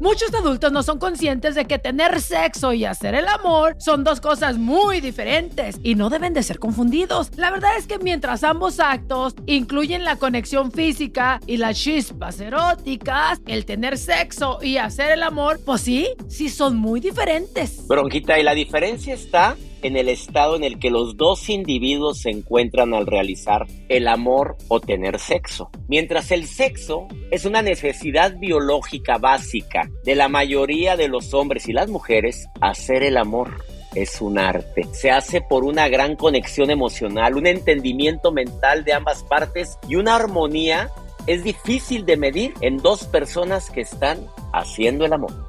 Muchos adultos no son conscientes de que tener sexo y hacer el amor son dos cosas muy diferentes y no deben de ser confundidos. La verdad es que mientras ambos actos incluyen la conexión física y las chispas eróticas, el tener sexo y hacer el amor, pues sí, sí son muy diferentes. Bronquita, y la diferencia está en el estado en el que los dos individuos se encuentran al realizar el amor o tener sexo. Mientras el sexo es una necesidad biológica básica de la mayoría de los hombres y las mujeres, hacer el amor es un arte. Se hace por una gran conexión emocional, un entendimiento mental de ambas partes y una armonía es difícil de medir en dos personas que están haciendo el amor.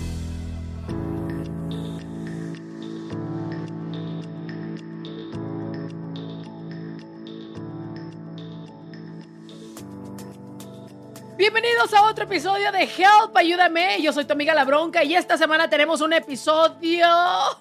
Otro episodio de Help, ayúdame. Yo soy tu amiga La Bronca y esta semana tenemos un episodio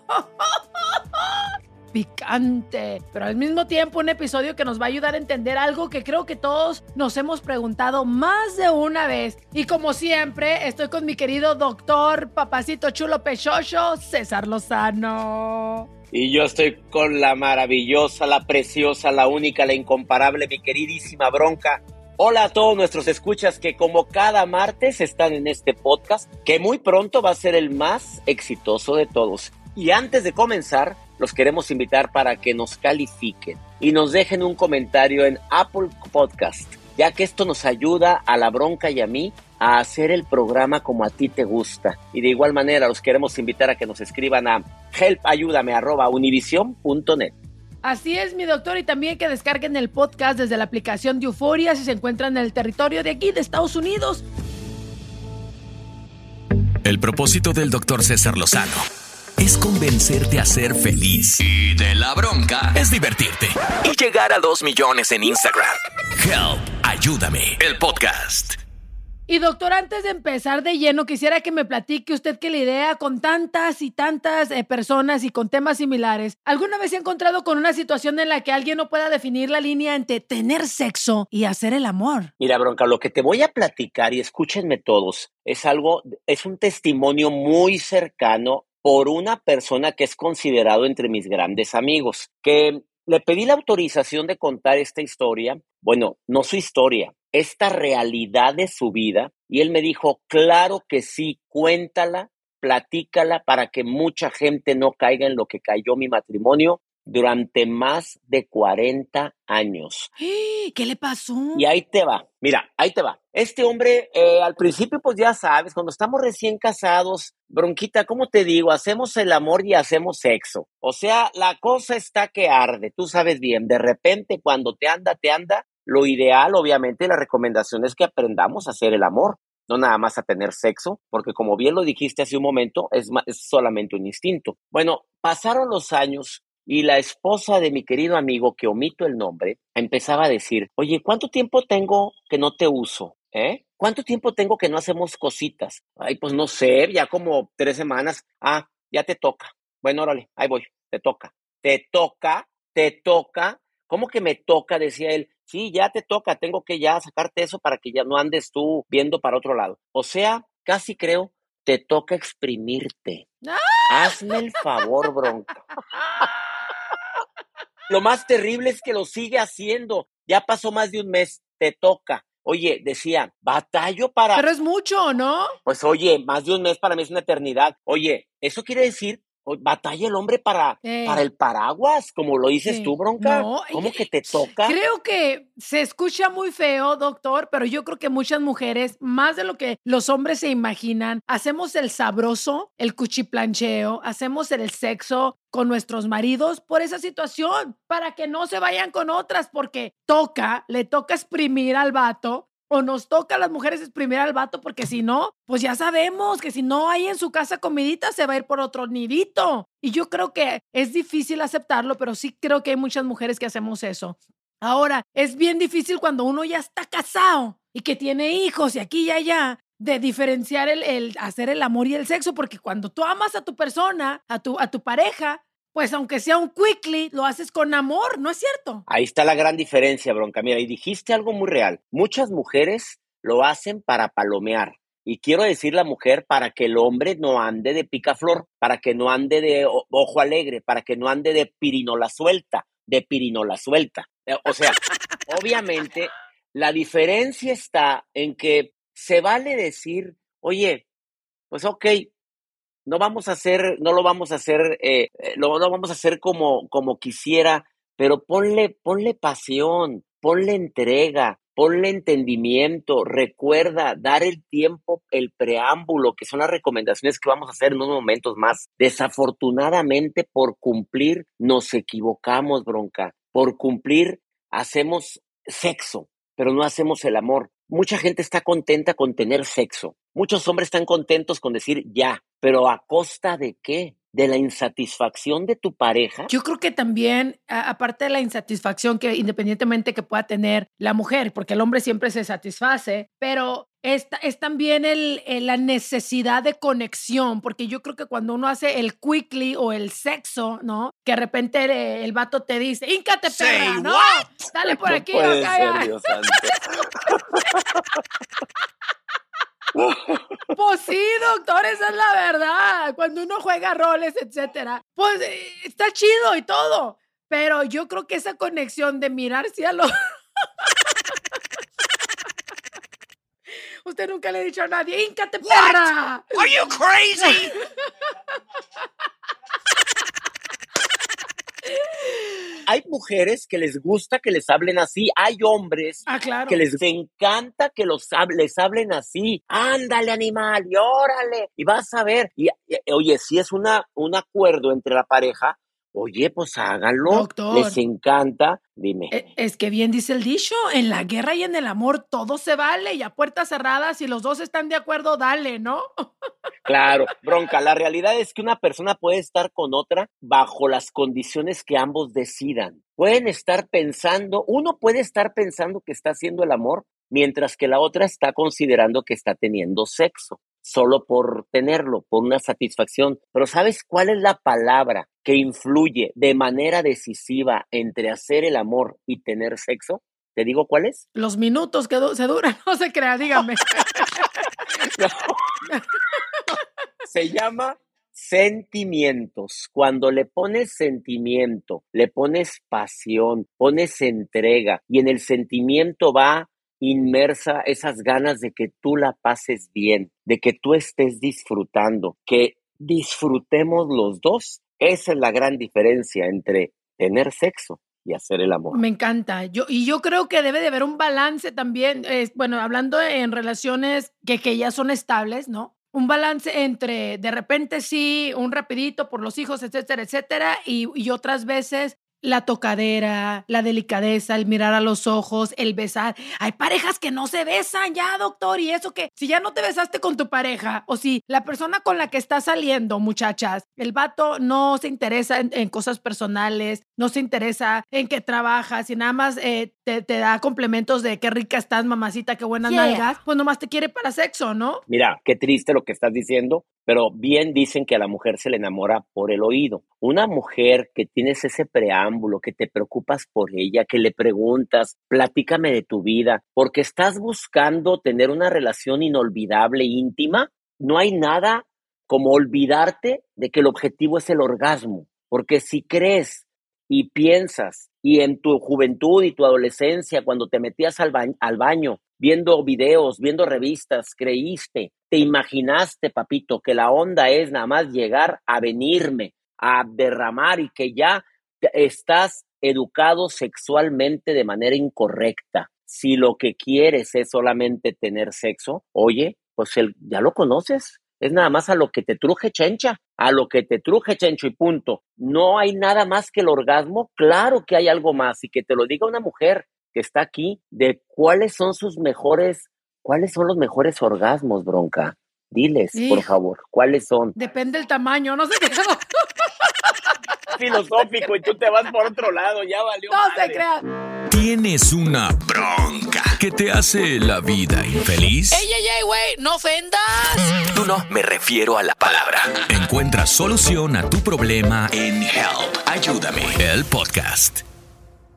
picante, pero al mismo tiempo un episodio que nos va a ayudar a entender algo que creo que todos nos hemos preguntado más de una vez. Y como siempre, estoy con mi querido doctor Papacito Chulo Pechocho, César Lozano. Y yo estoy con la maravillosa, la preciosa, la única, la incomparable, mi queridísima Bronca. Hola a todos nuestros escuchas que como cada martes están en este podcast, que muy pronto va a ser el más exitoso de todos. Y antes de comenzar, los queremos invitar para que nos califiquen y nos dejen un comentario en Apple Podcast, ya que esto nos ayuda a la bronca y a mí a hacer el programa como a ti te gusta. Y de igual manera los queremos invitar a que nos escriban a helpayúdame@univision.net. Así es, mi doctor, y también que descarguen el podcast desde la aplicación de Euforia si se encuentran en el territorio de aquí, de Estados Unidos. El propósito del doctor César Lozano es convencerte a ser feliz. Y de la bronca es divertirte y llegar a dos millones en Instagram. Help, ayúdame, el podcast. Y doctor, antes de empezar de lleno, quisiera que me platique usted que la idea con tantas y tantas eh, personas y con temas similares, ¿alguna vez se ha encontrado con una situación en la que alguien no pueda definir la línea entre tener sexo y hacer el amor? Mira, Bronca, lo que te voy a platicar y escúchenme todos, es algo, es un testimonio muy cercano por una persona que es considerado entre mis grandes amigos, que le pedí la autorización de contar esta historia, bueno, no su historia, esta realidad de su vida y él me dijo, claro que sí, cuéntala, platícala para que mucha gente no caiga en lo que cayó mi matrimonio durante más de 40 años. ¿Qué le pasó? Y ahí te va, mira, ahí te va. Este hombre, eh, al principio, pues ya sabes, cuando estamos recién casados, bronquita, ¿cómo te digo? Hacemos el amor y hacemos sexo. O sea, la cosa está que arde, tú sabes bien, de repente cuando te anda, te anda, lo ideal, obviamente, la recomendación es que aprendamos a hacer el amor, no nada más a tener sexo, porque como bien lo dijiste hace un momento, es, solamente un instinto. Bueno, pasaron los años y la esposa de mi querido amigo, que omito el nombre, empezaba a decir, oye, ¿cuánto tiempo tengo que no te uso? ¿Eh? ¿Cuánto tiempo tengo que no hacemos cositas? Ay, pues no sé, ya como tres semanas. Ah, ya te toca. Bueno, órale, ahí voy, te toca. Te toca, te toca. ¿Cómo que me toca? Decía él. Sí, ya te toca, tengo que ya sacarte eso para que ya no andes tú viendo para otro lado. O sea, casi creo, te toca exprimirte. Hazme el favor, bronca. lo más terrible es que lo sigue haciendo. Ya pasó más de un mes, te toca. Oye, decía, batallo para... Pero es mucho, ¿no? Pues oye, más de un mes para mí es una eternidad. Oye, eso quiere decir batalla el hombre para, para el paraguas, como lo dices tú, bronca. No, ¿Cómo que te toca? Creo que se escucha muy feo, doctor, pero yo creo que muchas mujeres, más de lo que los hombres se imaginan, hacemos el sabroso, el cuchiplancheo, hacemos el sexo con nuestros maridos por esa situación, para que no se vayan con otras, porque toca, le toca exprimir al vato o nos toca a las mujeres exprimir al vato, porque si no, pues ya sabemos que si no hay en su casa comidita, se va a ir por otro nidito. Y yo creo que es difícil aceptarlo, pero sí creo que hay muchas mujeres que hacemos eso. Ahora, es bien difícil cuando uno ya está casado y que tiene hijos y aquí y allá, de diferenciar el, el hacer el amor y el sexo, porque cuando tú amas a tu persona, a tu, a tu pareja, pues aunque sea un quickly, lo haces con amor, ¿no es cierto? Ahí está la gran diferencia, Bronca. Mira, y dijiste algo muy real. Muchas mujeres lo hacen para palomear. Y quiero decir la mujer para que el hombre no ande de picaflor, para que no ande de ojo alegre, para que no ande de pirinola suelta, de pirinola suelta. Eh, o sea, obviamente la diferencia está en que se vale decir, oye, pues ok, no vamos a hacer, no lo vamos a hacer, eh, eh lo, vamos a hacer como, como quisiera, pero ponle, ponle pasión, ponle entrega, ponle entendimiento, recuerda dar el tiempo, el preámbulo, que son las recomendaciones que vamos a hacer en unos momentos más. Desafortunadamente, por cumplir, nos equivocamos, bronca. Por cumplir, hacemos sexo, pero no hacemos el amor. Mucha gente está contenta con tener sexo. Muchos hombres están contentos con decir ya, pero ¿a costa de qué? ¿De la insatisfacción de tu pareja? Yo creo que también, aparte de la insatisfacción que independientemente que pueda tener la mujer, porque el hombre siempre se satisface, pero es, es también el, la necesidad de conexión, porque yo creo que cuando uno hace el quickly o el sexo, ¿no? Que de repente el, vato te dice, íncate perra, ¿no? Dale por aquí, puede Dios Pues sí, doctor, esa es la verdad. Cuando uno juega roles, etcétera, pues eh, está chido y todo. Pero yo creo que esa conexión de mirarse a los. Usted nunca le ha dicho a nadie, ¡íncate, perra! Are you crazy? hay mujeres que les gusta que les hablen así, hay hombres ah, que les encanta que los les hablen así. Ándale, animal, y órale, y vas a ver. Y, oye, si es una, un acuerdo entre la pareja, Oye, pues háganlo. Doctor, Les encanta. Dime. E, es que bien dice el dicho, en la guerra y en el amor todo se vale y a puertas cerradas, si los dos están de acuerdo, dale, ¿no? Claro, bronca. La realidad es que una persona puede estar con otra bajo las condiciones que ambos decidan. Pueden estar pensando, uno puede estar pensando que está haciendo el amor, mientras que la otra está considerando que está teniendo sexo solo por tenerlo, por una satisfacción. Pero ¿sabes cuál es la palabra que influye de manera decisiva entre hacer el amor y tener sexo? ¿Te digo cuál es? Los minutos que se duran, no se crea, dígame. se llama sentimientos. Cuando le pones sentimiento, le pones pasión, pones entrega y en el sentimiento va inmersa esas ganas de que tú la pases bien, de que tú estés disfrutando, que disfrutemos los dos. Esa es la gran diferencia entre tener sexo y hacer el amor. Me encanta. Yo, y yo creo que debe de haber un balance también, bueno, hablando en relaciones que, que ya son estables, ¿no? Un balance entre de repente sí, un rapidito por los hijos, etcétera, etcétera, y otras veces la tocadera, la delicadeza, el mirar a los ojos, el besar. Hay parejas que no se besan ya, doctor, y eso que si ya no te besaste con tu pareja o si la persona con la que estás saliendo, muchachas, el vato no se interesa en, cosas personales, no se interesa en qué trabajas y nada más eh, te, da complementos de qué rica estás, mamacita, qué buenas nalgas, pues nomás te quiere para sexo, ¿no? Mira, qué triste lo que estás diciendo, pero bien dicen que a la mujer se le enamora por el oído. Una mujer que tienes ese preámbulo, que te preocupas por ella, que le preguntas, platícame de tu vida, porque estás buscando tener una relación inolvidable, íntima, no hay nada como olvidarte de que el objetivo es el orgasmo, porque si crees y piensas, y en tu juventud y tu adolescencia, cuando te metías al, al baño, viendo videos, viendo revistas, creíste, te imaginaste, papito, que la onda es nada más llegar a venirme, a derramar y que ya estás educado sexualmente de manera incorrecta. Si lo que quieres es solamente tener sexo, oye, pues el, ya lo conoces. Es nada más a lo que te truje chencha, a lo que te truje chencho y punto. No hay nada más que el orgasmo. Claro que hay algo más y que te lo diga una mujer que está aquí de cuáles son sus mejores, cuáles son los mejores orgasmos, bronca. Diles, por favor, ¿cuáles son? Depende del tamaño, no sé qué. Filosófico y tú te vas por otro lado, ya valió. No se crean. Tienes una bronca que te hace la vida infeliz. ¡Ey, ey, ey, güey! ¡No ofendas! Tú no, me refiero a la palabra. Encuentra solución a tu problema en Help. Ayúdame. El podcast.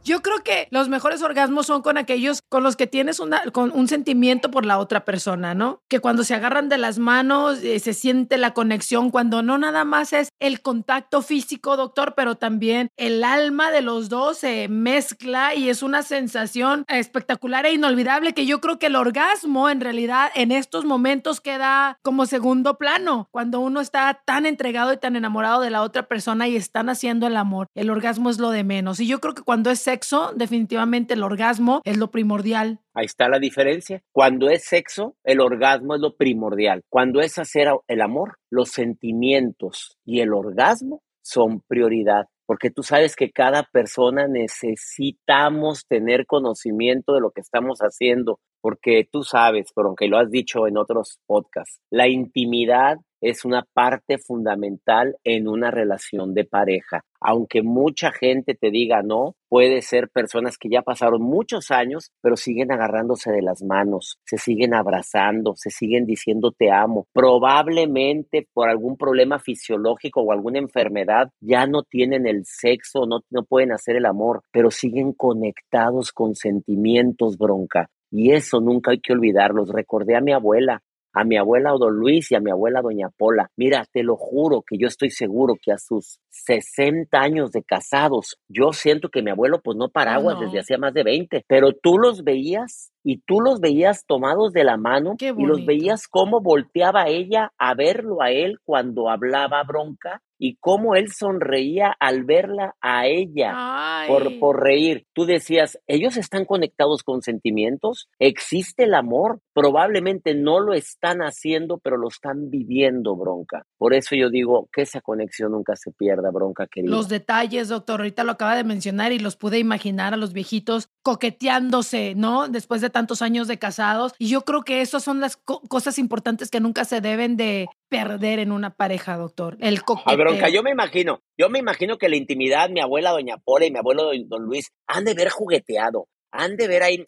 Yo creo que los mejores orgasmos son con aquellos con los que tienes una, con un sentimiento por la otra persona, ¿no? Que cuando se agarran de las manos eh, se siente la conexión, cuando no nada más es el contacto físico, doctor, pero también el alma de los dos se mezcla y es una sensación espectacular e inolvidable que yo creo que el orgasmo en realidad en estos momentos queda como segundo plano, cuando uno está tan entregado y tan enamorado de la otra persona y están haciendo el amor. El orgasmo es lo de menos. Y yo creo que cuando es sexo, definitivamente el orgasmo es lo primordial. Ahí está la diferencia. Cuando es sexo, el orgasmo es lo primordial. Cuando es hacer el amor, los sentimientos y el orgasmo son prioridad. Porque tú sabes que cada persona necesitamos tener conocimiento de lo que estamos haciendo. Porque tú sabes, pero aunque lo has dicho en otros podcasts, la intimidad es una parte fundamental en una relación de pareja. Aunque mucha gente te diga no, puede ser personas que ya pasaron muchos años, pero siguen agarrándose de las manos, se siguen abrazando, se siguen diciendo te amo. Probablemente por algún problema fisiológico o alguna enfermedad ya no tienen el sexo, no, no pueden hacer el amor, pero siguen conectados con sentimientos, bronca. Y eso nunca hay que olvidarlos. Recordé a mi abuela a mi abuela Don Luis y a mi abuela Doña Pola. Mira, te lo juro que yo estoy seguro que a sus 60 años de casados, yo siento que mi abuelo pues no paraguas desde hacía más de 20, pero tú los veías y tú los veías tomados de la mano y los veías cómo volteaba ella a verlo a él cuando hablaba bronca y cómo él sonreía al verla a ella por, por reír. Tú decías, ellos están conectados con sentimientos, existe el amor, probablemente no lo están haciendo, pero lo están viviendo, bronca. Por eso yo digo que esa conexión nunca se pierda, bronca querida. Los detalles, doctor, ahorita lo acaba de mencionar y los pude imaginar a los viejitos coqueteándose, ¿no? Después de tantos años de casados. Y yo creo que esas son las cosas importantes que nunca se deben de perder en una pareja, doctor. El coqueteo. A bronca, yo me imagino, yo me imagino que la intimidad, mi abuela doña Pola y mi abuelo don Luis han de ver jugueteado, han de ver ahí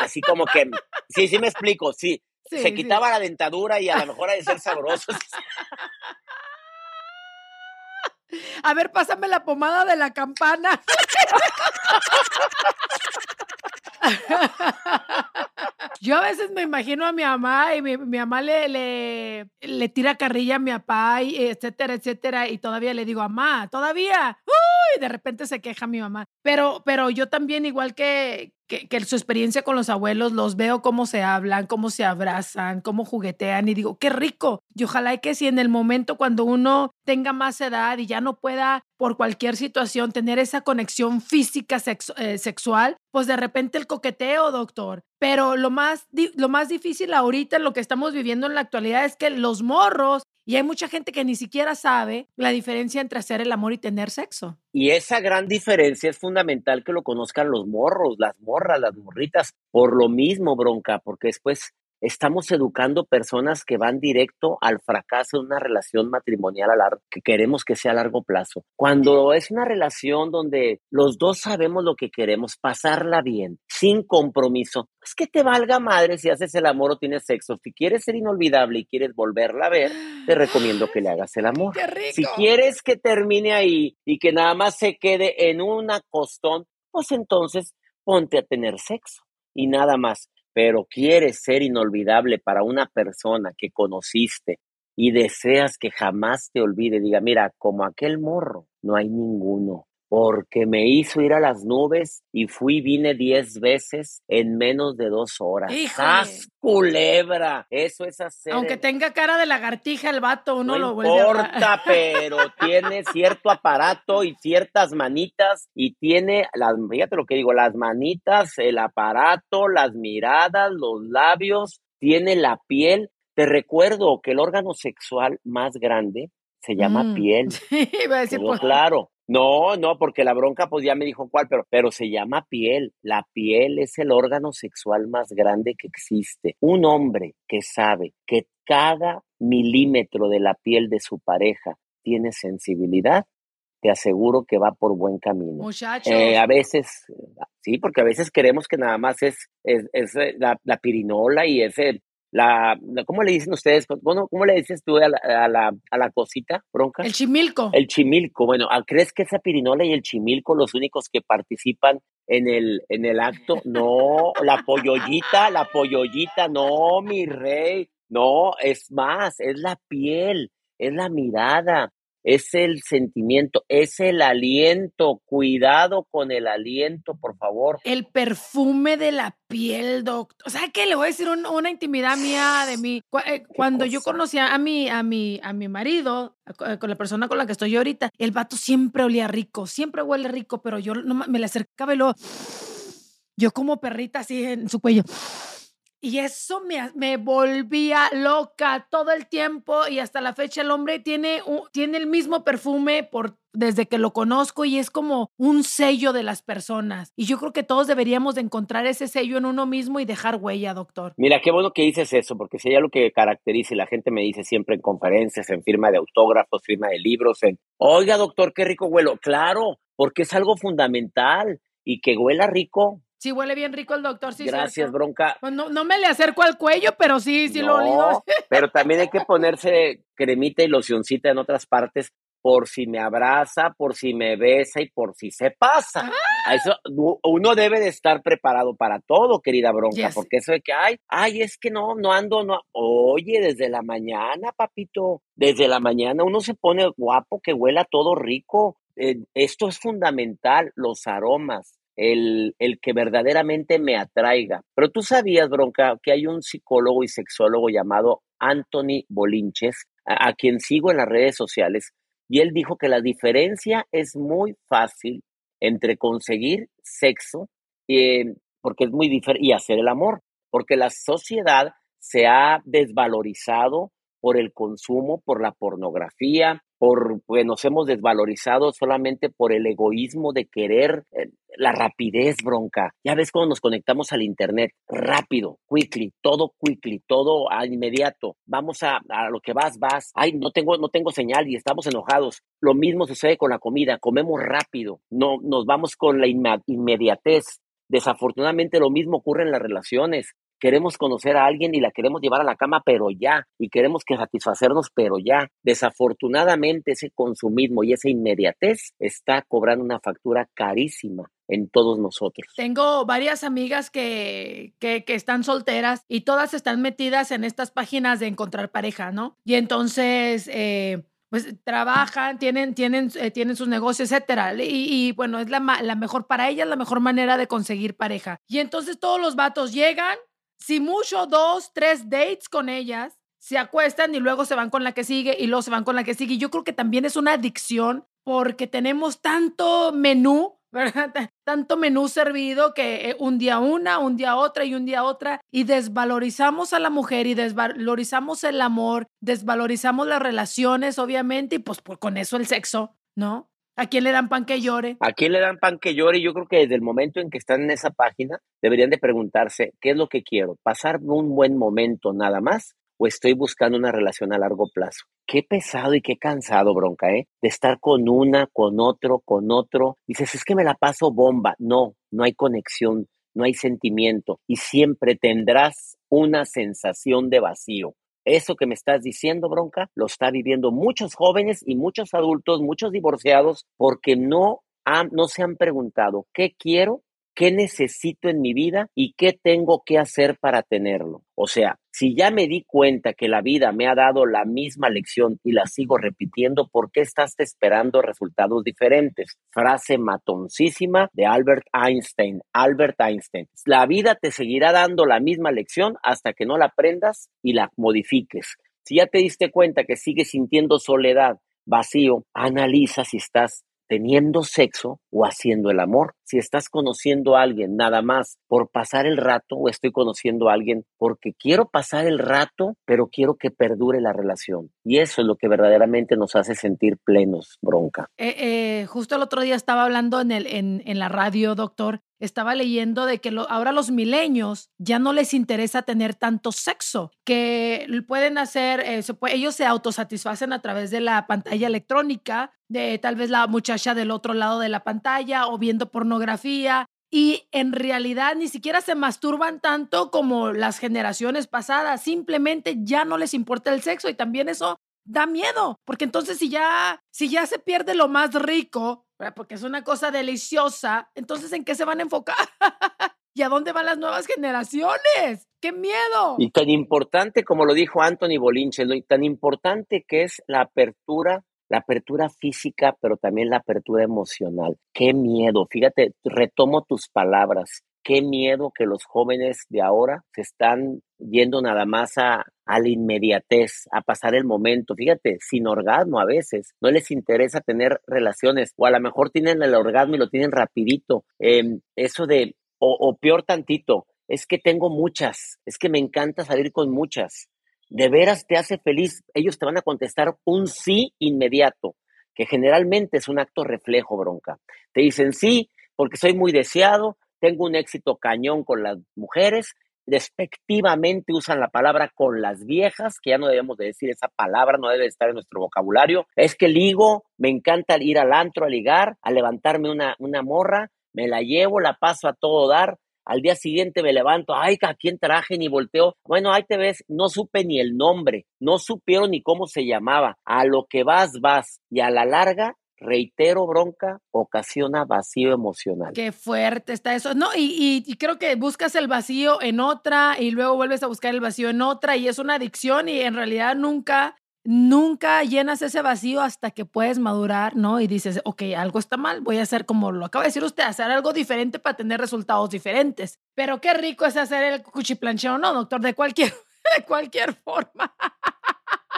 así como que, sí, sí me explico, sí. se quitaba la dentadura y a lo mejor ha de ser sabroso. A ver, pásame la pomada de la campana. Yo a veces me imagino a mi mamá y mi, mamá le, le, le, tira carrilla a mi papá, y etcétera, etcétera, y todavía le digo, mamá, todavía. Uy, de repente se queja mi mamá. Pero, pero yo también, igual que, que, su experiencia con los abuelos, los veo cómo se hablan, cómo se abrazan, cómo juguetean y digo, qué rico. Y ojalá que si en el momento cuando uno tenga más edad y ya no pueda por cualquier situación tener esa conexión física eh, sexual, pues de repente el coqueteo, doctor. Pero lo más, lo más difícil ahorita, lo que estamos viviendo en la actualidad es que los morros y hay mucha gente que ni siquiera sabe la diferencia entre hacer el amor y tener sexo. Y esa gran diferencia es fundamental que lo conozcan los morros, las morras, las morritas, por lo mismo, bronca, porque después estamos educando personas que van directo al fracaso de una relación matrimonial a largo, que queremos que sea a largo plazo. Cuando es una relación donde los dos sabemos lo que queremos, pasarla bien, sin compromiso, es que te valga madre si haces el amor o tienes sexo. Si quieres ser inolvidable y quieres volverla a ver, te recomiendo que le hagas el amor. Si quieres que termine ahí y que nada más se quede en un acostón, pues entonces ponte a tener sexo y nada más pero quieres ser inolvidable para una persona que conociste y deseas que jamás te olvide, diga, mira, como aquel morro, no hay ninguno. Porque me hizo ir a las nubes y fui, vine diez veces en menos de dos horas. ¡Haz culebra! Eso es hacer. Aunque tenga cara de lagartija el vato, uno lo vuelve a... No importa, pero tiene cierto aparato y ciertas manitas y tiene, las, fíjate lo que digo, las manitas, el aparato, las miradas, los labios, tiene la piel. Te recuerdo que el órgano sexual más grande se llama mm. piel. Sí, iba a decir, pues, claro. No, no, porque la bronca pues ya me dijo cuál, pero, pero se llama piel. La piel es el órgano sexual más grande que existe. Un hombre que sabe que cada milímetro de la piel de su pareja tiene sensibilidad, te aseguro que va por buen camino. Muchachos. Eh, a veces, sí, porque a veces queremos que nada más es, es, eh, la, la, pirinola y ese la, ¿cómo le dicen ustedes? Bueno, ¿cómo le dices tú a la, a la, a la cosita, bronca? El chimilco. El chimilco. Bueno, ¿crees que esa pirinola y el chimilco los únicos que participan en el, en el acto? No, la pollollita, la pollollita, no, mi rey. No, es más, es la piel, es la mirada, es el sentimiento, es el aliento. Cuidado con el aliento, por favor. El perfume de la piel, doctor. O sea, que le voy a decir una intimidad mía de mí. Eh, cuando yo conocí a mi, a mi, a mi marido, eh, con la persona con la que estoy yo ahorita, el vato siempre olía rico, siempre huele rico, pero yo no, me le acercaba y lo... Yo como perrita así en su cuello. Y eso me, me, volvía loca todo el tiempo y hasta la fecha el hombre tiene, tiene el mismo perfume por, desde que lo conozco y es como un sello de las personas. Y yo creo que todos deberíamos de encontrar ese sello en uno mismo y dejar huella, doctor. Mira, qué bueno que dices eso, porque si hay algo que caracteriza y la gente me dice siempre en conferencias, en firma de autógrafos, firma de libros, en, oiga, doctor, qué rico huelo. Claro, porque es algo fundamental y que huela rico Sí, huele bien rico el doctor, sí. Gracias, bronca. Pues no, no, me le acerco al cuello, pero sí, sí lo olido. pero también hay que ponerse cremita y locioncita en otras partes por si me abraza, por si me besa y por si se pasa. A eso uno debe de estar preparado para todo, querida bronca, porque eso de que, ay, ay, es que no, no ando, no. Oye, desde la mañana, papito, desde la mañana uno se pone guapo, que huela todo rico. Eh, esto es fundamental, los aromas el, el, que verdaderamente me atraiga. Pero tú sabías, Bronca, que hay un psicólogo y sexólogo llamado Anthony Bolinches, a, quien sigo en las redes sociales, y él dijo que la diferencia es muy fácil entre conseguir sexo eh, porque es muy y hacer el amor, porque la sociedad se ha desvalorizado por el consumo, por la pornografía, por pues nos hemos desvalorizado solamente por el egoísmo de querer eh, la rapidez, bronca. Ya ves cómo nos conectamos al internet, rápido, quickly, todo quickly, todo al inmediato. Vamos a, a lo que vas, vas. Ay, no tengo, no tengo señal y estamos enojados. Lo mismo sucede con la comida, comemos rápido, no nos vamos con la inmediatez. Desafortunadamente lo mismo ocurre en las relaciones queremos conocer a alguien y la queremos llevar a la cama, pero ya, y queremos que satisfacernos, pero ya. Desafortunadamente ese consumismo y esa inmediatez está cobrando una factura carísima en todos nosotros. Tengo varias amigas que, que, están solteras y todas están metidas en estas páginas de encontrar pareja, ¿no? Y entonces... Eh, pues trabajan, tienen, tienen, eh, tienen sus negocios, etcétera. Y, bueno, es la, la mejor para ellas, la mejor manera de conseguir pareja. Y entonces todos los vatos llegan, si mucho, dos, tres dates con ellas, se acuestan y luego se van con la que sigue y luego se van con la que sigue. Y yo creo que también es una adicción porque tenemos tanto menú, ¿verdad? Tanto menú servido que eh, un día una, un día otra y un día otra y desvalorizamos a la mujer y desvalorizamos el amor, desvalorizamos las relaciones, obviamente, y pues con eso el sexo, ¿no? ¿A quién le dan pan que llore? ¿A quién le dan pan que llore? Yo creo que desde el momento en que están en esa página deberían de preguntarse, ¿qué es lo que quiero? ¿Pasar un buen momento nada más? ¿O estoy buscando una relación a largo plazo? Qué pesado y qué cansado, bronca, ¿eh? De estar con una, con otro, con otro. Dices, es que me la paso bomba. No, no hay conexión, no hay sentimiento y siempre tendrás una sensación de vacío. Eso que me estás diciendo, bronca, lo está viviendo muchos jóvenes y muchos adultos, muchos divorciados, porque no, no se han preguntado qué quiero, qué necesito en mi vida y qué tengo que hacer para tenerlo. O sea, Si ya me di cuenta que la vida me ha dado la misma lección y la sigo repitiendo, ¿por qué estás esperando resultados diferentes? Frase matoncísima de Albert Einstein. Albert Einstein. La vida te seguirá dando la misma lección hasta que no la aprendas y la modifiques. Si ya te diste cuenta que sigues sintiendo soledad, vacío, analiza si estás teniendo sexo o haciendo el amor. Si estás conociendo a alguien nada más por pasar el rato o estoy conociendo a alguien porque quiero pasar el rato, pero quiero que perdure la relación. Y eso es lo que verdaderamente nos hace sentir plenos, bronca. Eh, eh, justo el otro día estaba hablando en, en la radio, doctor, estaba leyendo de que ahora los milenios ya no les interesa tener tanto sexo, que pueden hacer, eh, ellos se autosatisfacen a través de la pantalla electrónica, de tal vez la muchacha del otro lado de la pantalla o viendo pornografía. Y en realidad ni siquiera se masturban tanto como las generaciones pasadas, simplemente ya no les importa el sexo y también eso da miedo, porque entonces si ya, si ya se pierde lo más rico, porque es una cosa deliciosa, entonces ¿en qué se van a enfocar? ¿Y a dónde van las nuevas generaciones? ¡Qué miedo! Y tan importante, como lo dijo Anthony Bolinche, tan importante que es la apertura, la apertura física, pero también la apertura emocional. ¡Qué miedo! Fíjate, retomo tus palabras qué miedo que los jóvenes de ahora se están yendo nada más a, a, la inmediatez, a pasar el momento. Fíjate, sin orgasmo a veces, no les interesa tener relaciones o a lo mejor tienen el orgasmo y lo tienen rapidito. Em, eso de, o, o peor tantito, es que tengo muchas, es que me encanta salir con muchas. De veras te hace feliz. Ellos te van a contestar un sí inmediato, que generalmente es un acto reflejo, bronca. Te dicen sí porque soy muy deseado, tengo un éxito cañón con las mujeres, despectivamente usan la palabra con las viejas, que ya no debemos de decir esa palabra, no debe estar en nuestro vocabulario. Es que ligo, me encanta ir al antro a ligar, a levantarme una, una morra, me la llevo, la paso a todo dar. Al día siguiente me levanto, ay, ¿a quién traje? Ni volteo. Bueno, ahí te ves, no supe ni el nombre, no supieron ni cómo se llamaba. A lo que vas, vas. Y a la larga reitero, bronca, ocasiona vacío emocional. Qué fuerte está eso. No, y, y, creo que buscas el vacío en otra y luego vuelves a buscar el vacío en otra y es una adicción y en realidad nunca, nunca llenas ese vacío hasta que puedes madurar, ¿no? Y dices, ok, algo está mal, voy a hacer como lo acaba de decir usted, hacer algo diferente para tener resultados diferentes. Pero qué rico es hacer el cuchiplancheo, ¿no, doctor? De cualquier, de cualquier forma.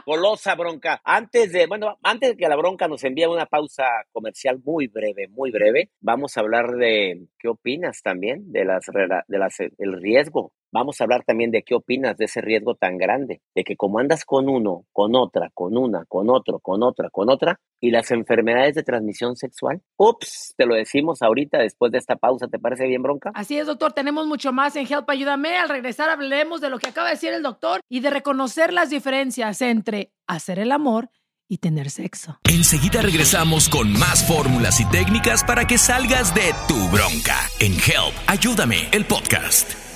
Golosa bronca. Antes de, bueno, antes de que la bronca nos envíe una pausa comercial muy breve, muy breve, vamos a hablar de qué opinas también de las de las el riesgo Vamos a hablar también de qué opinas de ese riesgo tan grande, de que como andas con uno, con otra, con una, con otro, con otra, con otra, y las enfermedades de transmisión sexual. Ups, te lo decimos ahorita después de esta pausa, ¿te parece bien, bronca? Así es, doctor, tenemos mucho más en Help Ayúdame. Al regresar hablemos de lo que acaba de decir el doctor y de reconocer las diferencias entre hacer el amor y tener sexo. Enseguida regresamos con más fórmulas y técnicas para que salgas de tu bronca en Help Ayúdame, el podcast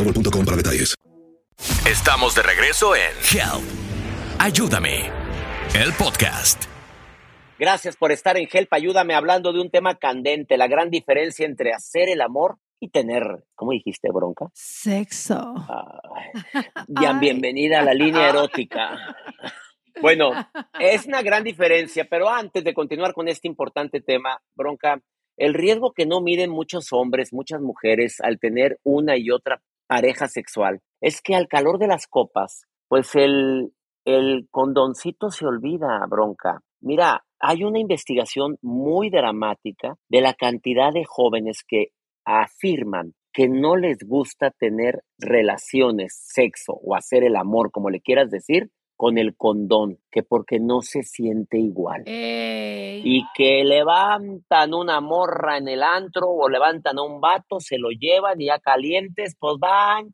boostmobile.com para detalles. Estamos de regreso en Help. Ayúdame. El podcast. Gracias por estar en Help. Ayúdame hablando de un tema candente, la gran diferencia entre hacer el amor y tener, ¿cómo dijiste, bronca? Sexo. Bien, bienvenida a la línea erótica. Bueno, es una gran diferencia, pero antes de continuar con este importante tema, bronca, el riesgo que no miden muchos hombres, muchas mujeres al tener una y otra pareja sexual es que al calor de las copas, pues el, el condoncito se olvida, bronca. Mira, hay una investigación muy dramática de la cantidad de jóvenes que afirman que no les gusta tener relaciones, sexo o hacer el amor, como le quieras decir, con el condón, que porque no se siente igual. Ey. Y que levantan una morra en el antro o levantan a un vato, se lo llevan y ya calientes, pues van,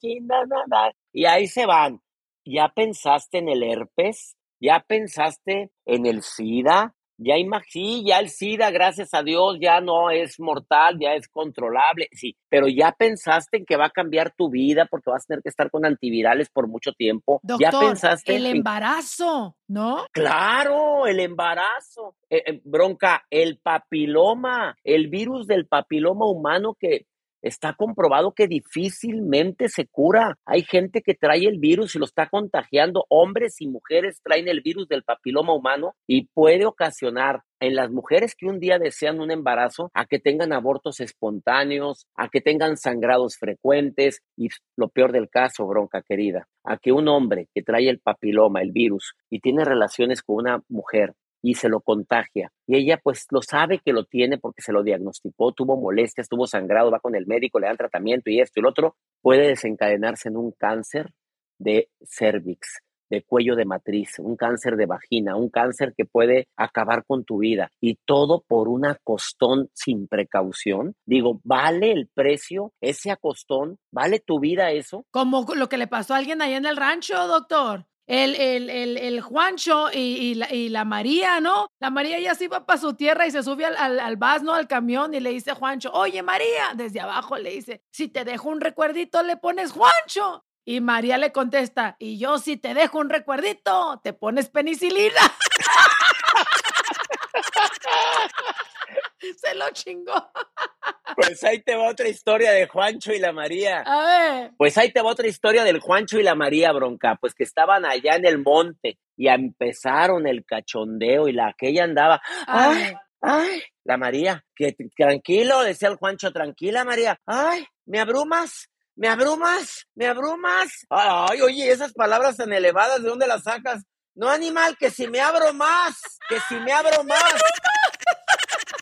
y ahí se van. ¿Ya pensaste en el herpes? ¿Ya pensaste en el SIDA? Ya imag sí, ya el SIDA, gracias a Dios, ya no es mortal, ya es controlable, sí, pero ya pensaste en que va a cambiar tu vida porque vas a tener que estar con antivirales por mucho tiempo. ya Doctor, pensaste el en- embarazo, ¿no? Claro, el embarazo, Eh, eh, bronca, el papiloma, el virus del papiloma humano que está comprobado que difícilmente se cura. Hay gente que trae el virus y lo está contagiando. Hombres y mujeres traen el virus del papiloma humano y puede ocasionar en las mujeres que un día desean un embarazo a que tengan abortos espontáneos, a que tengan sangrados frecuentes y lo peor del caso, bronca querida, a que un hombre que trae el papiloma, el virus, y tiene relaciones con una mujer y se lo contagia. Y ella pues lo sabe que lo tiene porque se lo diagnosticó, tuvo molestias, tuvo sangrado, va con el médico, le dan tratamiento y esto y lo otro, puede desencadenarse en un cáncer de cervix, de cuello de matriz, un cáncer de vagina, un cáncer que puede acabar con tu vida y todo por un acostón sin precaución. Digo, ¿vale el precio ese acostón? ¿Vale tu vida eso? Como lo que le pasó a alguien allá en el rancho, doctor. El, el, el, el Juancho y, la, y la María, ¿no? La María ya se iba para su tierra y se sube al, al, al bus, ¿no? Al camión y le dice Juancho, oye María, desde abajo le dice, si te dejo un recuerdito le pones Juancho. Y María le contesta, y yo si te dejo un recuerdito, te pones penicilina. se lo chingó. Pues ahí te va otra historia de Juancho y la María. A ver. Pues ahí te va otra historia del Juancho y la María Bronca, pues que estaban allá en el monte y empezaron el cachondeo y la aquella andaba, ay, ay, la María, que tranquilo, decía el Juancho, tranquila María, ay, me abrumas, me abrumas, me abrumas. Ay, oye, esas palabras tan elevadas, ¿de dónde las sacas? No, animal, que si me abro más, que si me abro más.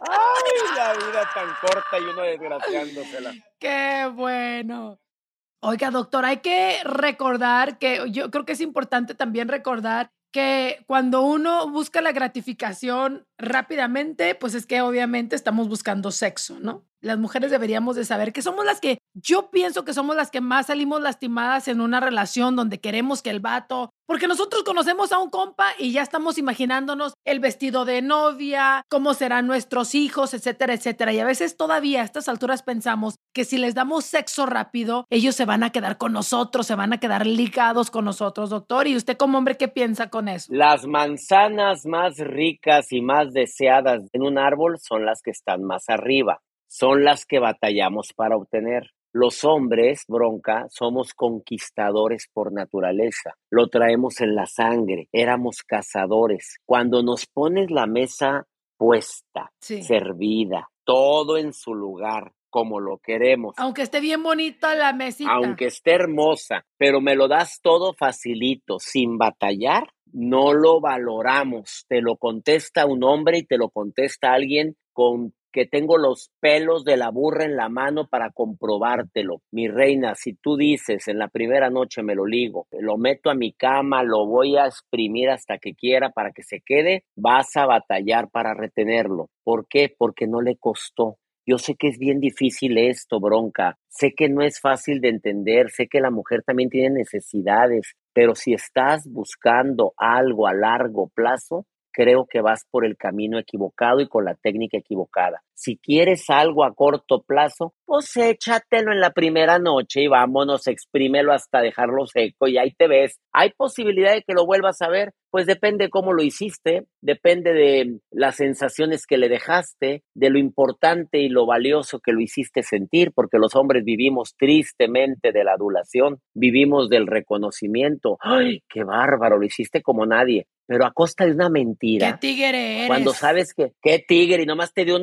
Ay, la vida tan corta y uno desgraciándosela. Qué bueno. Oiga, doctor, hay que recordar que yo creo que es importante también recordar que cuando uno busca la gratificación rápidamente, pues es que obviamente estamos buscando sexo, ¿no? Las mujeres deberíamos de saber que somos las que, yo pienso que somos las que más salimos lastimadas en una relación donde queremos que el vato, porque nosotros conocemos a un compa y ya estamos imaginándonos el vestido de novia, cómo serán nuestros hijos, etcétera, etcétera. Y a veces todavía a estas alturas pensamos que si les damos sexo rápido, ellos se van a quedar con nosotros, se van a quedar ligados con nosotros, doctor. ¿Y usted como hombre qué piensa con eso? Las manzanas más ricas y más deseadas en un árbol son las que están más arriba, son las que batallamos para obtener. Los hombres, bronca, somos conquistadores por naturaleza, lo traemos en la sangre, éramos cazadores. Cuando nos pones la mesa puesta, Sí. servida, todo en su lugar, como lo queremos, Aunque esté bien bonita la mesita. aunque esté hermosa, pero me lo das todo facilito, sin batallar, no lo valoramos. Te lo contesta un hombre y te lo contesta alguien con que tengo los pelos de la burra en la mano para comprobártelo. Mi reina, si tú dices en la primera noche me lo ligo, lo meto a mi cama, lo voy a exprimir hasta que quiera para que se quede, vas a batallar para retenerlo. ¿Por qué? Porque no le costó. Yo sé que es bien difícil esto, bronca. Sé que no es fácil de entender. Sé que la mujer también tiene necesidades. Pero si estás buscando algo a largo plazo, creo que vas por el camino equivocado y con la técnica equivocada. Si quieres algo a corto plazo, pues échatelo en la primera noche y vámonos, exprímelo hasta dejarlo seco y ahí te ves. ¿Hay posibilidad de que lo vuelvas a ver? Pues depende cómo lo hiciste, depende de las sensaciones que le dejaste, de lo importante y lo valioso que lo hiciste sentir, porque los hombres vivimos tristemente de la adulación, vivimos del reconocimiento. ¡Ay, qué bárbaro! Lo hiciste como nadie pero a costa de una mentira. ¿Qué tigre eres? Cuando sabes que, qué tigre, y nomás te dio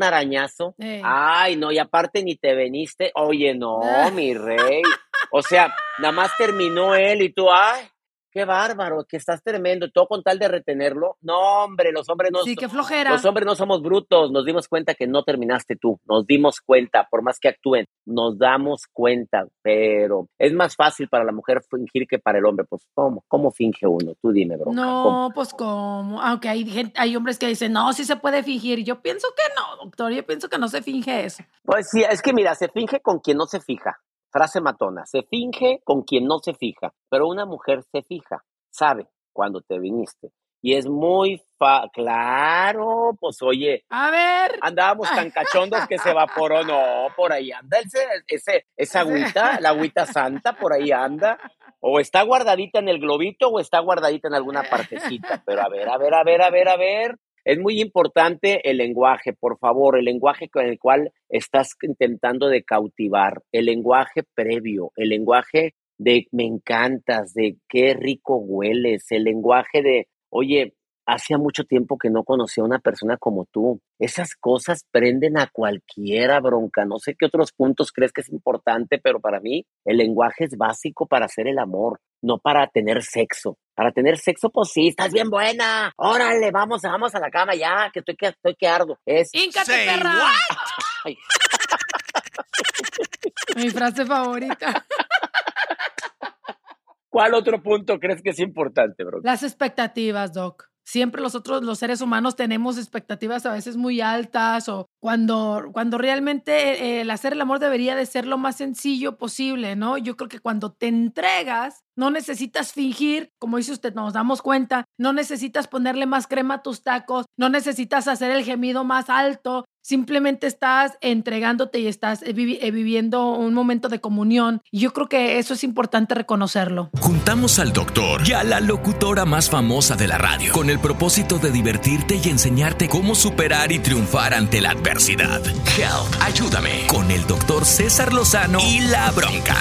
Ay, no, y aparte ni te veniste. Oye, no, mi rey. O sea, nada más terminó él y tú, ay, qué bárbaro, que estás tremendo, todo con tal de retenerlo. No, hombre, los hombres no Sí, qué flojera. Los hombres no somos brutos, nos dimos cuenta que no terminaste tú, nos dimos cuenta, por más que actúen, nos damos cuenta, pero es más fácil para la mujer fingir que para el hombre, pues ¿cómo? ¿Cómo finge uno? Tú dime, bro. No, pues cómo, aunque hay gente, hay hombres que dicen, "No, sí se puede fingir." Yo pienso que no, doctor, yo pienso que no se finge eso. Pues sí, es que mira, se finge con quien no se fija. Frase matona, se finge con quien no se fija, pero una mujer se fija, sabe cuando te viniste. Y es muy fa claro, pues oye, A ver. andábamos tan cachondos que se evaporó, no, por ahí anda ese, ese, esa agüita, la agüita santa, por ahí anda, o está guardadita en el globito o está guardadita en alguna partecita, pero a ver, a ver, a ver, a ver, a ver, es muy importante el lenguaje, por favor, el lenguaje con el cual estás intentando de cautivar, el lenguaje previo, el lenguaje de me encantas, de qué rico hueles, el lenguaje de, oye, hacía mucho tiempo que no conocía a una persona como tú. Esas cosas prenden a cualquiera, bronca. No sé qué otros puntos crees que es importante, pero para mí el lenguaje es básico para hacer el amor, no para tener sexo. Para tener sexo, pues sí, estás bien buena. Órale, vamos, vamos a la cama ya, que estoy que, estoy que ardo. Es ¡Híncate, perra! Mi frase favorita. ¿Cuál otro punto crees que es importante, bro? Las expectativas, Doc. Siempre nosotros, los seres humanos, tenemos expectativas a veces muy altas o cuando, cuando realmente eh, el hacer el amor debería de ser lo más sencillo posible, ¿no? Yo creo que cuando te entregas, no necesitas fingir, como dice usted, nos damos cuenta, no necesitas ponerle más crema a tus tacos, no necesitas hacer el gemido más alto, simplemente estás entregándote y estás eh, eh, viviendo un momento de comunión. Y yo creo que eso es importante reconocerlo. Juntamos al doctor y a la locutora más famosa de la radio con el propósito de divertirte y enseñarte cómo superar y triunfar ante la adversidad. Help, ayúdame con el doctor César Lozano y la bronca.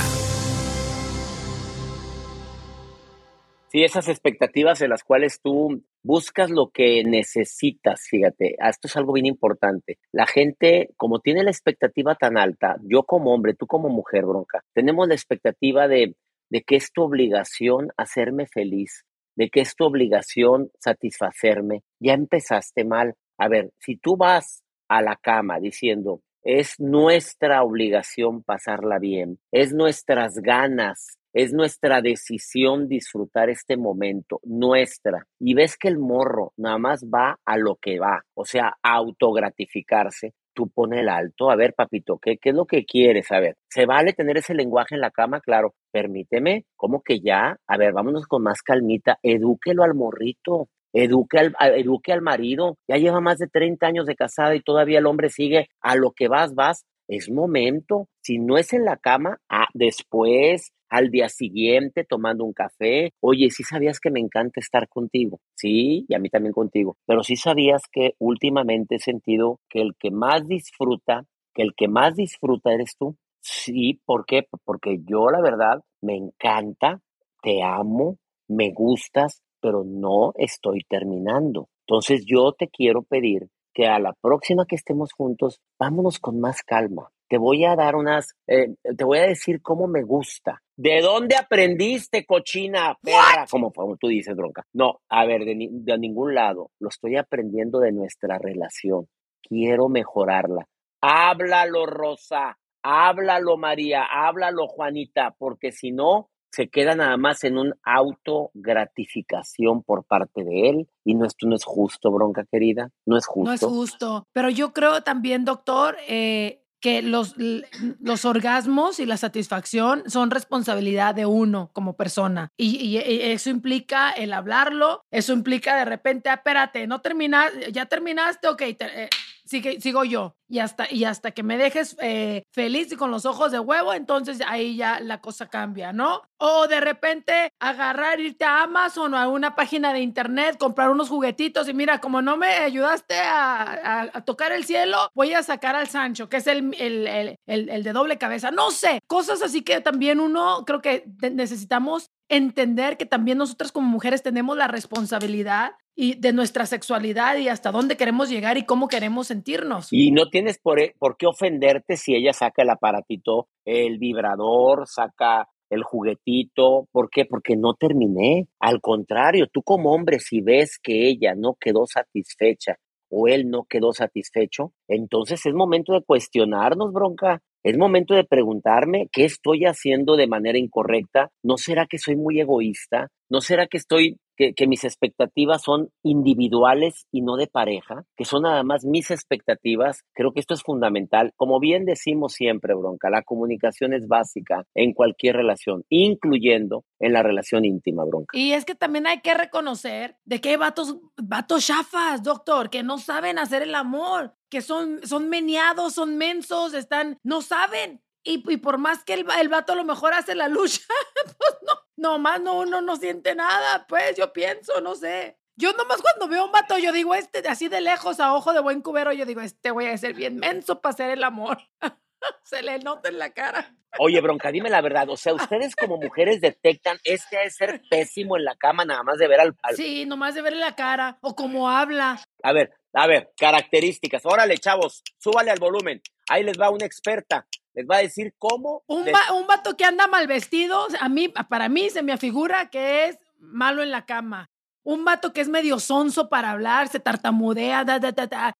Sí, esas expectativas en las cuales tú buscas lo que necesitas, fíjate, ah, esto es algo bien importante. La gente, como tiene la expectativa tan alta, yo como hombre, tú como mujer, bronca, tenemos la expectativa de, de que es tu obligación hacerme feliz, de que es tu obligación satisfacerme. Ya empezaste mal. A ver, si tú vas a la cama diciendo, es nuestra obligación pasarla bien, es nuestras ganas es nuestra decisión disfrutar este momento, nuestra. Y ves que el morro nada más va a lo que va, o sea, a autogratificarse. Tú pone el alto, a ver, papito, ¿qué, ¿qué es lo que quieres? A ver, ¿se vale tener ese lenguaje en la cama? Claro, permíteme, ¿cómo que ya? A ver, vámonos con más calmita, edúquelo al morrito, Eduque al, a- eduque al marido, ya lleva más de 30 años de casada y todavía el hombre sigue a lo que vas, vas. Es momento, si no es en la cama, ah, después, al día siguiente, tomando un café. Oye, sí sabías que me encanta estar contigo, sí, y a mí también contigo, pero sí sabías que últimamente he sentido que el que más disfruta, que el que más disfruta eres tú. Sí, ¿por qué? Porque yo la verdad me encanta, te amo, me gustas, pero no estoy terminando. Entonces yo te quiero pedir que a la próxima que estemos juntos, vámonos con más calma. Te voy a dar unas, eh, te voy a decir cómo me gusta. ¿De dónde aprendiste, cochina, perra? Como, como tú dices, bronca. No, a ver, de, ni- de ningún lado. Lo estoy aprendiendo de nuestra relación. Quiero mejorarla. Háblalo, Rosa. Háblalo, María. Háblalo, Juanita. Porque si no, se queda nada más en un auto gratificación por parte de él y no esto no es justo, bronca querida, no es justo. No es justo. Pero yo creo también, doctor, eh, que los, los orgasmos y la satisfacción son responsabilidad de uno como persona. Y, eso implica el hablarlo, eso implica de repente, ah, espérate, no terminaste, ya terminaste, ok, eh, sigo yo. Y hasta, y hasta que me dejes eh, feliz y con los ojos de huevo, entonces ahí ya la cosa cambia, ¿no? O de repente agarrar, irte a Amazon o a una página de internet, comprar unos juguetitos y mira, como no me ayudaste a, tocar el cielo, voy a sacar al Sancho, que es el, el, el de doble cabeza. No sé, cosas así que también uno creo que necesitamos entender que también nosotras como mujeres tenemos la responsabilidad y de nuestra sexualidad y hasta dónde queremos llegar y cómo queremos sentirnos. Y no tienes por, por qué ofenderte si ella saca el aparatito, el vibrador, saca el juguetito. ¿Por qué? Porque no terminé. Al contrario, tú como hombre, si ves que ella no quedó satisfecha o él no quedó satisfecho, entonces es momento de cuestionarnos, bronca. Es momento de preguntarme qué estoy haciendo de manera incorrecta. ¿No será que soy muy egoísta? ¿No será que estoy que, mis expectativas son individuales y no de pareja, que son nada más mis expectativas, creo que esto es fundamental. Como bien decimos siempre, Bronca, la comunicación es básica en cualquier relación, incluyendo en la relación íntima, Bronca. Y es que también hay que reconocer de que hay vatos, vatos chafas, doctor, que no saben hacer el amor, que son, son meneados, son mensos, están, no saben. Y, y por más que el, el vato a lo mejor hace la lucha, pues no, nomás no, uno no siente nada, pues yo pienso, no sé. Yo nomás cuando veo un vato, yo digo, este, así de lejos, a ojo de buen cubero, yo digo, este voy a ser bien menso para hacer el amor. Se le nota en la cara. Oye, bronca, dime la verdad. O sea, ustedes como mujeres detectan este de ser pésimo en la cama, nada más de ver al, al. Sí, nomás de verle la cara o cómo habla. A ver, a ver, características. Órale, chavos, súbale al volumen. Ahí les va una experta les va a decir cómo. Un, un vato que anda mal vestido, a mí, para mí se me afigura que es malo en la cama. Un vato que es medio sonso para hablar, se tartamudea,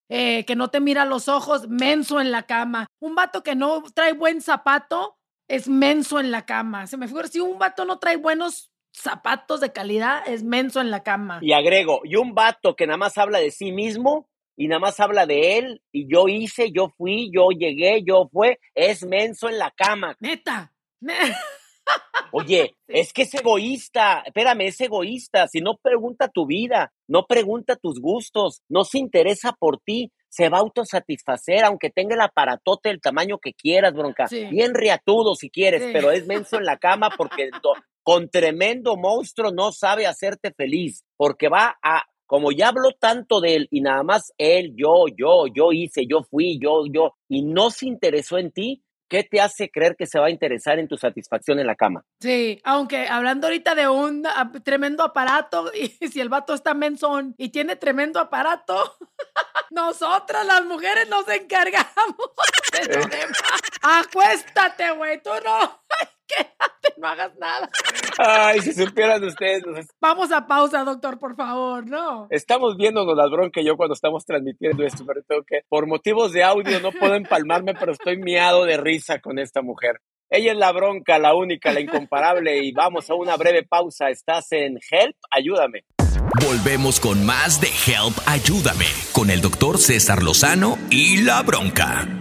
eh, que no te mira los ojos, menso en la cama. Un vato que no trae buen zapato, es menso en la cama. Se me figura, si un vato no trae buenos zapatos de calidad, es menso en la cama. Y agrego, y un vato que nada más habla de sí mismo, y nada más habla de él y yo hice, yo fui, yo llegué, yo fue, es menso en la cama. Neta. Oye, es que es egoísta, espérame, es egoísta. Si no pregunta tu vida, no pregunta tus gustos, no se interesa por ti, se va a autosatisfacer, aunque tenga el aparatote del tamaño que quieras, bronca. Bien riatudo si quieres, pero es menso en la cama porque con tremendo monstruo no sabe hacerte feliz, porque va a como ya habló tanto de él y nada más él, yo, yo, yo hice, yo fui, yo, yo, y no se interesó en ti, ¿qué te hace creer que se va a interesar en tu satisfacción en la cama? Sí, aunque hablando ahorita de un tremendo aparato, y si el vato está menzón y tiene tremendo aparato, nosotras las mujeres nos encargamos Acuéstate, güey, tú no. Quédate, no hagas nada. Ay, si supieran ustedes. Vamos a pausa, doctor, por favor, ¿no? Estamos viéndonos las broncas yo cuando estamos transmitiendo esto, pero tengo que, por motivos de audio, no puedo empalmarme, pero estoy miado de risa con esta mujer. Ella es la bronca, la única, la incomparable, y vamos a una breve pausa. Estás en Help, ayúdame. Volvemos con más de Help, ayúdame, con el doctor César Lozano y la bronca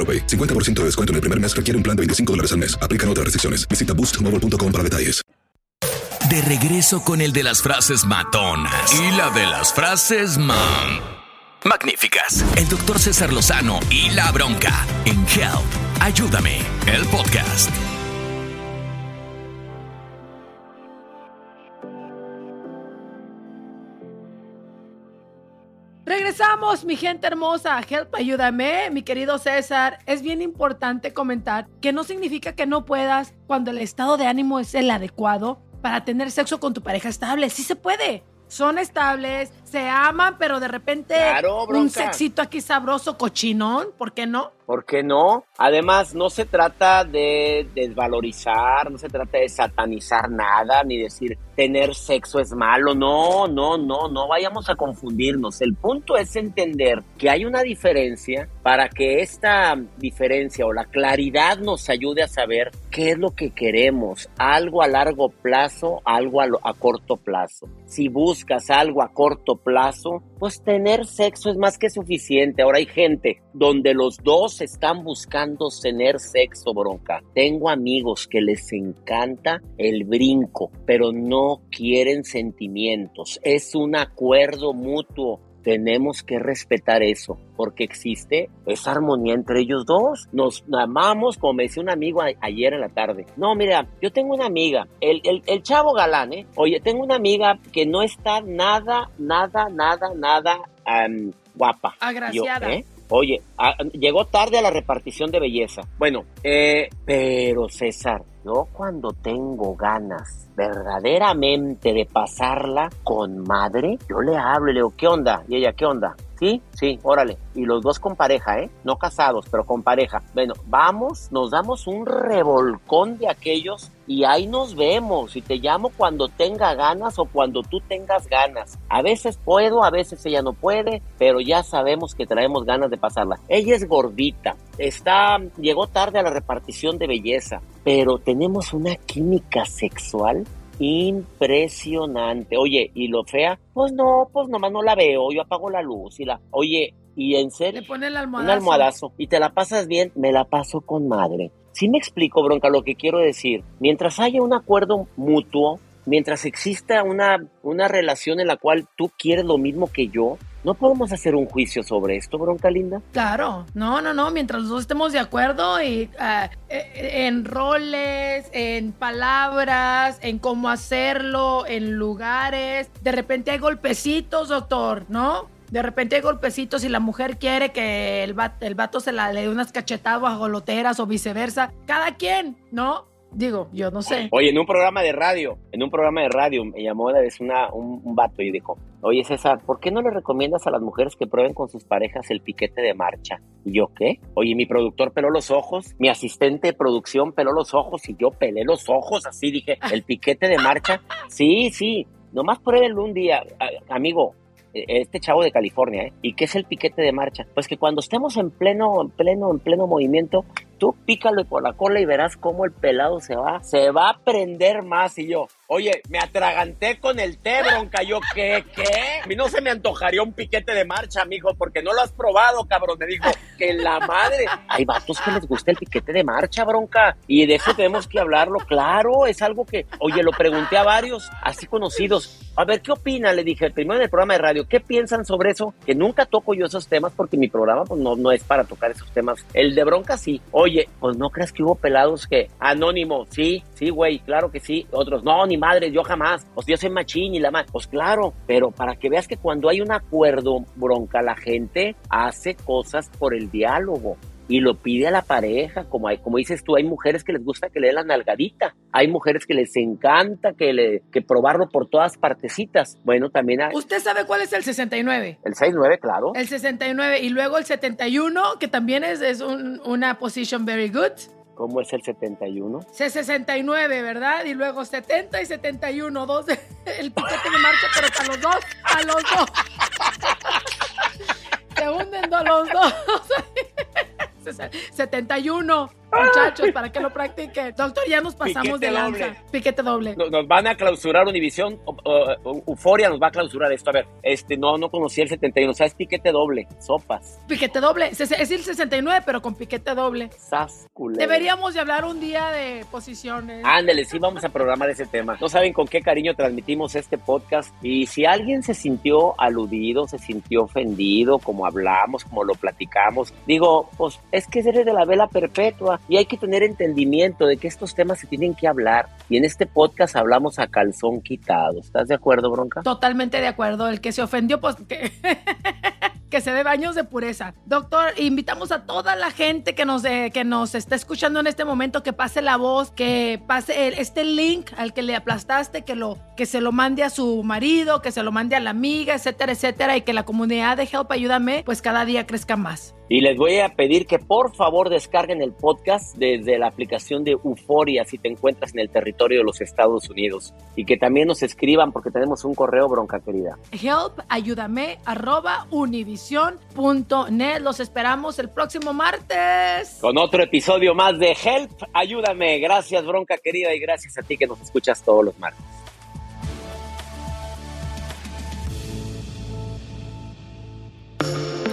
AroPay. 50% de descuento en el primer mes requiere un plan de 25 dólares al mes. Aplican otras restricciones. Visita boostmobile.com para detalles. De regreso con el de las frases matonas y la de las frases man. Magníficas. El doctor César Lozano y la bronca en Help. Ayúdame. El podcast. Regresamos, mi gente hermosa. Help, ayúdame, mi querido César. Es bien importante comentar que no significa que no puedas cuando el estado de ánimo es el adecuado para tener sexo con tu pareja estable. Sí se puede. Son estables, se aman, pero de repente Claro, un sexito aquí sabroso, cochinón, ¿por qué no? ¿Por qué no? Además, no se trata de desvalorizar, no se trata de satanizar nada, ni decir tener sexo es malo. No, no, no, no vayamos a confundirnos. El punto es entender que hay una diferencia para que esta diferencia o la claridad nos ayude a saber qué es lo que queremos, algo a largo plazo, algo a, a corto plazo. Si buscas algo a corto plazo, pues tener sexo es más que suficiente. Ahora hay gente donde los dos están buscando tener sexo, bronca. Tengo amigos que les encanta el brinco, pero no quieren sentimientos. Es un acuerdo mutuo. Tenemos que respetar eso, porque existe esa armonía entre ellos dos. Nos amamos, como me decía un amigo a- ayer en la tarde. No, mira, yo tengo una amiga, el, el, el chavo galán, ¿eh? Oye, tengo una amiga que no está nada, nada, nada, nada am, guapa. Agraciada. Yo, ¿eh? Oye, a- llegó tarde a la repartición de belleza. Bueno, eh, pero César, yo cuando tengo ganas verdaderamente de pasarla con madre, yo le hablo y le digo, ¿qué onda? Y ella, ¿qué onda? Sí, sí, órale. Y los dos con pareja, ¿eh? No casados, pero con pareja. Bueno, vamos, nos damos un revolcón de aquellos y ahí nos vemos. Y te llamo cuando tenga ganas o cuando tú tengas ganas. A veces puedo, a veces ella no puede, pero ya sabemos que traemos ganas de pasarla. Ella es gordita, está, llegó tarde a la repartición de belleza, pero tenemos una química sexual impresionante. Oye, ¿y lo fea? Pues no, pues nomás no la veo, yo apago la luz y la... Oye, ¿y en serio? Le pone el Un almohadazo. almohadazo. ¿Y te la pasas bien? Me la paso con madre. Sí me explico, bronca, lo que quiero decir. Mientras haya un acuerdo mutuo, mientras exista una, una relación en la cual tú quieres lo mismo que yo, no podemos hacer un juicio sobre esto, bronca linda. Claro, no, no, no, mientras los dos estemos de acuerdo y ah, eh, en roles, en palabras, en cómo hacerlo, en lugares. De repente hay golpecitos, doctor, ¿no? De repente hay golpecitos y la mujer quiere que el, va- el vato se la le dé unas cachetadas bajoloteras o viceversa. Cada quien, ¿no? Digo, yo no sé. Oye, en un programa de radio, en un programa de radio, me llamó una vez una, un, un vato y dijo, oye César, ¿por qué no le recomiendas a las mujeres que prueben con sus parejas el piquete de marcha? Y yo, ¿qué? Oye, mi productor peló los ojos, mi asistente de producción peló los ojos y yo pelé los ojos, así dije, ¿el piquete de marcha? Sí, sí, nomás pruébenlo un día, amigo. eh, Este chavo de California, ¿eh? ¿Y qué es el piquete de marcha? Pues que cuando estemos en pleno, en pleno, en pleno movimiento, tú pícalo por la cola y verás cómo el pelado se va, se va a prender más. Y yo, oye, me atraganté con el té, bronca. Yo, ¿qué, qué? A mí no se me antojaría un piquete de marcha, mijo, porque no lo has probado, cabrón. Me dijo, que la madre. Hay vatos que les gusta el piquete de marcha, bronca. Y de eso tenemos que hablarlo, claro. Es algo que, oye, lo pregunté a varios, así conocidos. A ver, ¿qué opina? Le dije, primero en el programa de radio, ¿qué piensan sobre eso? Que nunca toco yo esos temas porque mi programa pues, no, no es para tocar esos temas. El de bronca sí. Oye, pues no creas que hubo pelados que, anónimo, sí, sí, güey, claro que sí. Otros, no, ni madre, yo jamás. Pues yo soy machín y la más. Pues claro, pero para que veas que cuando hay un acuerdo, bronca, la gente hace cosas por el diálogo. Y lo pide a la pareja, como hay, como dices tú, hay mujeres que les gusta que le den la nalgadita, hay mujeres que les encanta que le que probarlo por todas partecitas. Bueno, también hay ¿Usted sabe cuál es el 69? el 6-9, claro. El 69 y luego el 71, que también es, es un- una position very good. ¿Cómo es el 71? C 69, ¿verdad? Y luego 70 y 71, dos de- el piquete de marcha, pero para los dos, a los dos. Se hunden dos los dos. 71, muchachos, para que lo practiquen. Doctor, ya nos pasamos Piquete de lanza. doble. Piquete doble. Nos, nos van a clausurar Univisión, o- o- Euforia nos va a clausurar esto. A ver, este, no, no conocí el 71, ¿sabes? Piquete doble, sopas, Piquete doble. Es es el 69, pero con piquete doble. sas, culebra. Deberíamos de hablar un día de posiciones. Ándale, sí, vamos a programar ese tema. No saben con qué cariño transmitimos este podcast. Y si alguien se sintió aludido, se sintió ofendido, como hablamos, como lo platicamos, digo, pues es que eres de la vela perpetua y hay que tener entendimiento de que estos temas se tienen que hablar. Y en este podcast hablamos a calzón quitado. ¿Estás de acuerdo, Bronca? Totalmente de acuerdo. El que se ofendió, pues que, que se dé baños de pureza. Doctor, invitamos a toda la gente que nos, eh, que nos está escuchando en este momento que pase la voz, que pase el- este link al que le aplastaste, que, lo, que se lo mande a su marido, que se lo mande a la amiga, etcétera, etcétera, y que la comunidad de Help Ayúdame, pues cada día crezca más. Y les voy a pedir que por favor descarguen el podcast desde la aplicación de Euforia si te encuentras en el territorio de los Estados Unidos. Y que también nos escriban porque tenemos un correo bronca querida. Help Ayúdame, arroba univision.net. Los esperamos el próximo martes. Con otro episodio más de Help, ayúdame. Gracias bronca querida y gracias a ti que nos escuchas todos los martes.